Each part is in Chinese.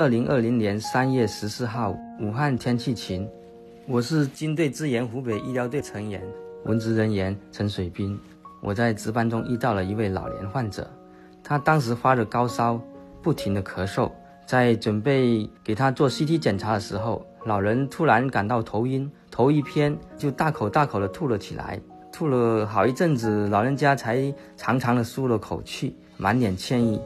二零二零年三月十四号，武汉天气晴。我是军队支援湖北医疗队成员，文职人员陈水斌。我在值班中遇到了一位老年患者，他当时发着高烧，不停的咳嗽。在准备给他做 CT 检查的时候，老人突然感到头晕，头一偏就大口大口的吐了起来。吐了好一阵子，老人家才长长的舒了口气，满脸歉意，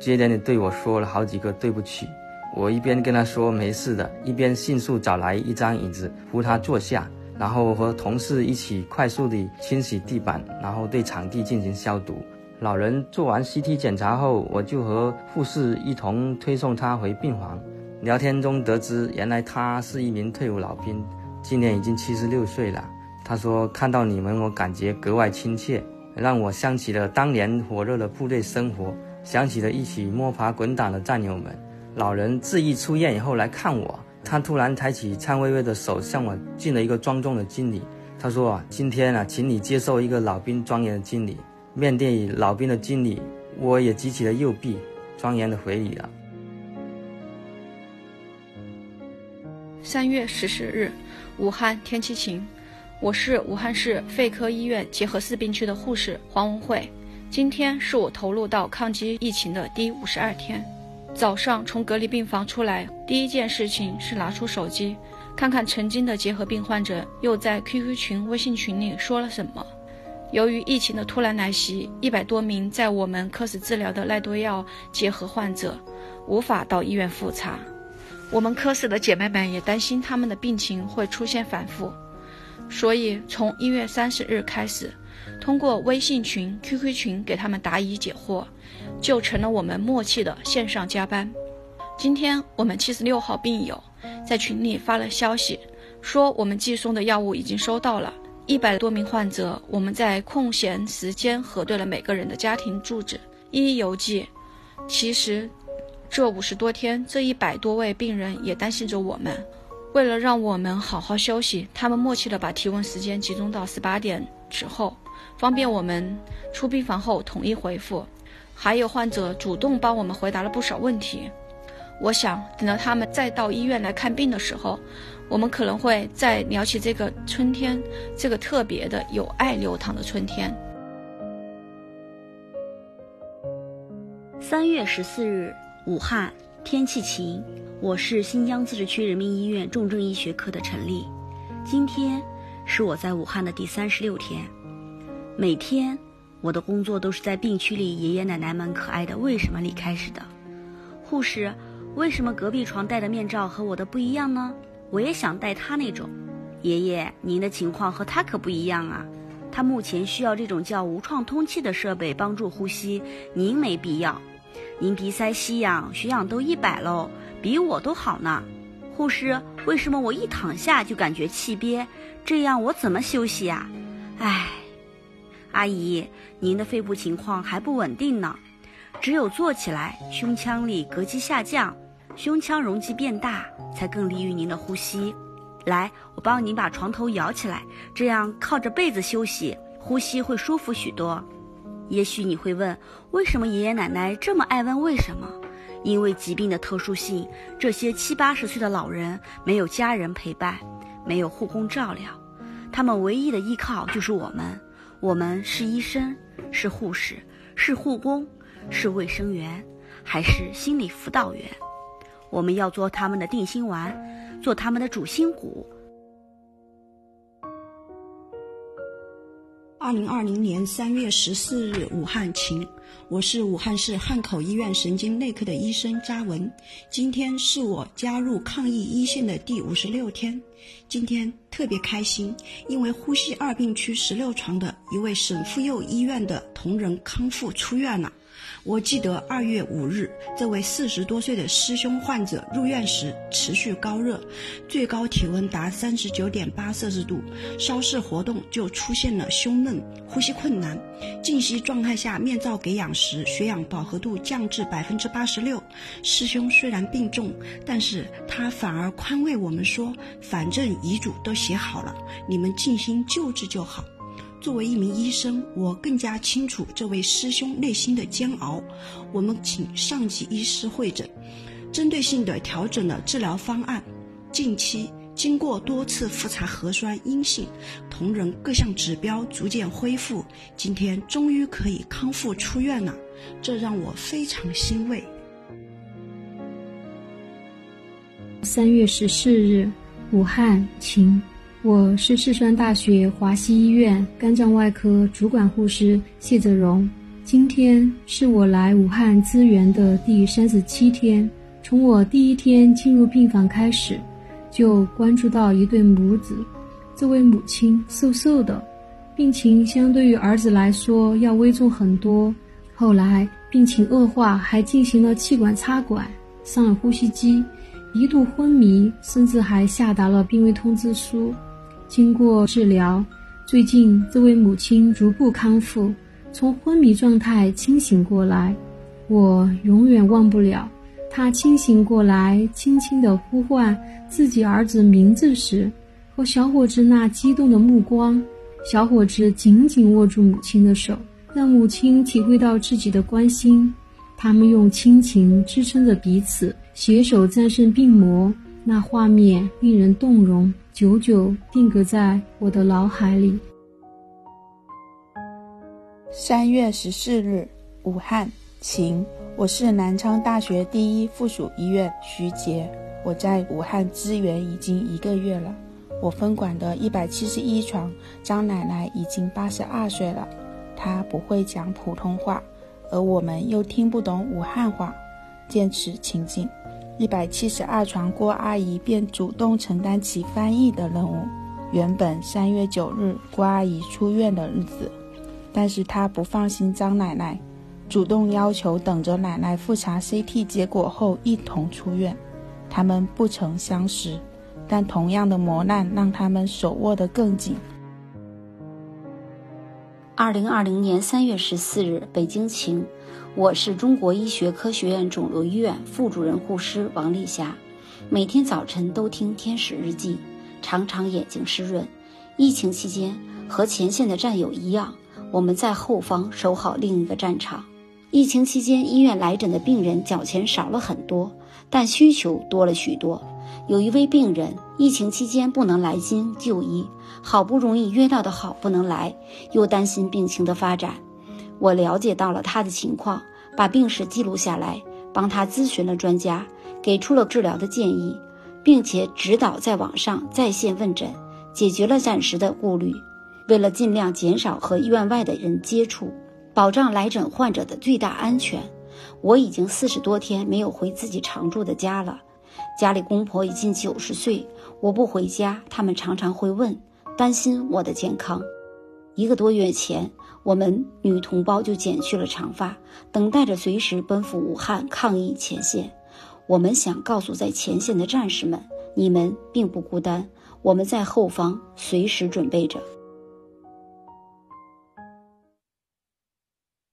接连的对我说了好几个对不起。我一边跟他说没事的，一边迅速找来一张椅子扶他坐下，然后和同事一起快速地清洗地板，然后对场地进行消毒。老人做完 CT 检查后，我就和护士一同推送他回病房。聊天中得知，原来他是一名退伍老兵，今年已经七十六岁了。他说：“看到你们，我感觉格外亲切，让我想起了当年火热的部队生活，想起了一起摸爬滚打的战友们。”老人自缢出院以后来看我，他突然抬起颤巍巍的手向我敬了一个庄重的敬礼。他说：“啊，今天啊，请你接受一个老兵庄严的敬礼。”面对老兵的敬礼，我也举起了右臂，庄严的回礼了。三月十四日，武汉天气晴。我是武汉市肺科医院结核四病区的护士黄文慧。今天是我投入到抗击疫情的第五十二天。早上从隔离病房出来，第一件事情是拿出手机，看看曾经的结核病患者又在 QQ 群、微信群里说了什么。由于疫情的突然来袭，一百多名在我们科室治疗的赖多药结核患者无法到医院复查。我们科室的姐妹们也担心他们的病情会出现反复。所以，从一月三十日开始，通过微信群、QQ 群给他们答疑解惑，就成了我们默契的线上加班。今天我们七十六号病友在群里发了消息，说我们寄送的药物已经收到了。一百多名患者，我们在空闲时间核对了每个人的家庭住址，一一邮寄。其实，这五十多天，这一百多位病人也担心着我们。为了让我们好好休息，他们默契的把提问时间集中到十八点之后，方便我们出病房后统一回复。还有患者主动帮我们回答了不少问题。我想，等到他们再到医院来看病的时候，我们可能会再聊起这个春天，这个特别的有爱流淌的春天。三月十四日，武汉天气晴。我是新疆自治区人民医院重症医学科的陈丽，今天是我在武汉的第三十六天。每天我的工作都是在病区里爷爷奶奶们可爱的为什么里开始的。护士，为什么隔壁床戴的面罩和我的不一样呢？我也想戴他那种。爷爷，您的情况和他可不一样啊，他目前需要这种叫无创通气的设备帮助呼吸，您没必要。您鼻塞吸氧，血氧都一百喽。比我都好呢，护士，为什么我一躺下就感觉气憋？这样我怎么休息呀？唉，阿姨，您的肺部情况还不稳定呢，只有坐起来，胸腔里膈肌下降，胸腔容积变大，才更利于您的呼吸。来，我帮您把床头摇起来，这样靠着被子休息，呼吸会舒服许多。也许你会问，为什么爷爷奶奶这么爱问为什么？因为疾病的特殊性，这些七八十岁的老人没有家人陪伴，没有护工照料，他们唯一的依靠就是我们。我们是医生，是护士，是护工，是卫生员，还是心理辅导员？我们要做他们的定心丸，做他们的主心骨。二零二零年三月十四日，武汉晴。我是武汉市汉口医院神经内科的医生扎文。今天是我加入抗疫一线的第五十六天，今天特别开心，因为呼吸二病区十六床的一位省妇幼医院的同仁康复出院了。我记得二月五日，这位四十多岁的师兄患者入院时持续高热，最高体温达三十九点八摄氏度，稍事活动就出现了胸闷、呼吸困难。静息状态下面罩给氧时，血氧饱和度降至百分之八十六。师兄虽然病重，但是他反而宽慰我们说：“反正遗嘱都写好了，你们静心救治就好。”作为一名医生，我更加清楚这位师兄内心的煎熬。我们请上级医师会诊，针对性的调整了治疗方案。近期经过多次复查核酸阴性，同仁各项指标逐渐恢复，今天终于可以康复出院了，这让我非常欣慰。三月十四日，武汉晴。我是四川大学华西医院肝脏外科主管护士谢泽荣。今天是我来武汉支援的第三十七天。从我第一天进入病房开始，就关注到一对母子。这位母亲瘦瘦的，病情相对于儿子来说要危重很多。后来病情恶化，还进行了气管插管，上了呼吸机，一度昏迷，甚至还下达了病危通知书。经过治疗，最近这位母亲逐步康复，从昏迷状态清醒过来。我永远忘不了她清醒过来，轻轻地呼唤自己儿子名字时，和小伙子那激动的目光。小伙子紧紧握住母亲的手，让母亲体会到自己的关心。他们用亲情支撑着彼此，携手战胜病魔。那画面令人动容。久久定格在我的脑海里。三月十四日，武汉晴。我是南昌大学第一附属医院徐杰，我在武汉支援已经一个月了。我分管的一百七十一床张奶奶已经八十二岁了，她不会讲普通话，而我们又听不懂武汉话。见此情景。一百七十二床郭阿姨便主动承担起翻译的任务。原本三月九日郭阿姨出院的日子，但是她不放心张奶奶，主动要求等着奶奶复查 CT 结果后一同出院。他们不曾相识，但同样的磨难让他们手握得更紧。二零二零年三月十四日，北京晴。我是中国医学科学院肿瘤医院副主任护师王丽霞，每天早晨都听《天使日记》，常常眼睛湿润。疫情期间，和前线的战友一样，我们在后方守好另一个战场。疫情期间，医院来诊的病人缴钱少了很多，但需求多了许多。有一位病人，疫情期间不能来京就医，好不容易约到的好不能来，又担心病情的发展。我了解到了他的情况，把病史记录下来，帮他咨询了专家，给出了治疗的建议，并且指导在网上在线问诊，解决了暂时的顾虑。为了尽量减少和医院外的人接触，保障来诊患者的最大安全，我已经四十多天没有回自己常住的家了。家里公婆已近九十岁，我不回家，他们常常会问，担心我的健康。一个多月前。我们女同胞就剪去了长发，等待着随时奔赴武汉抗疫前线。我们想告诉在前线的战士们，你们并不孤单，我们在后方随时准备着。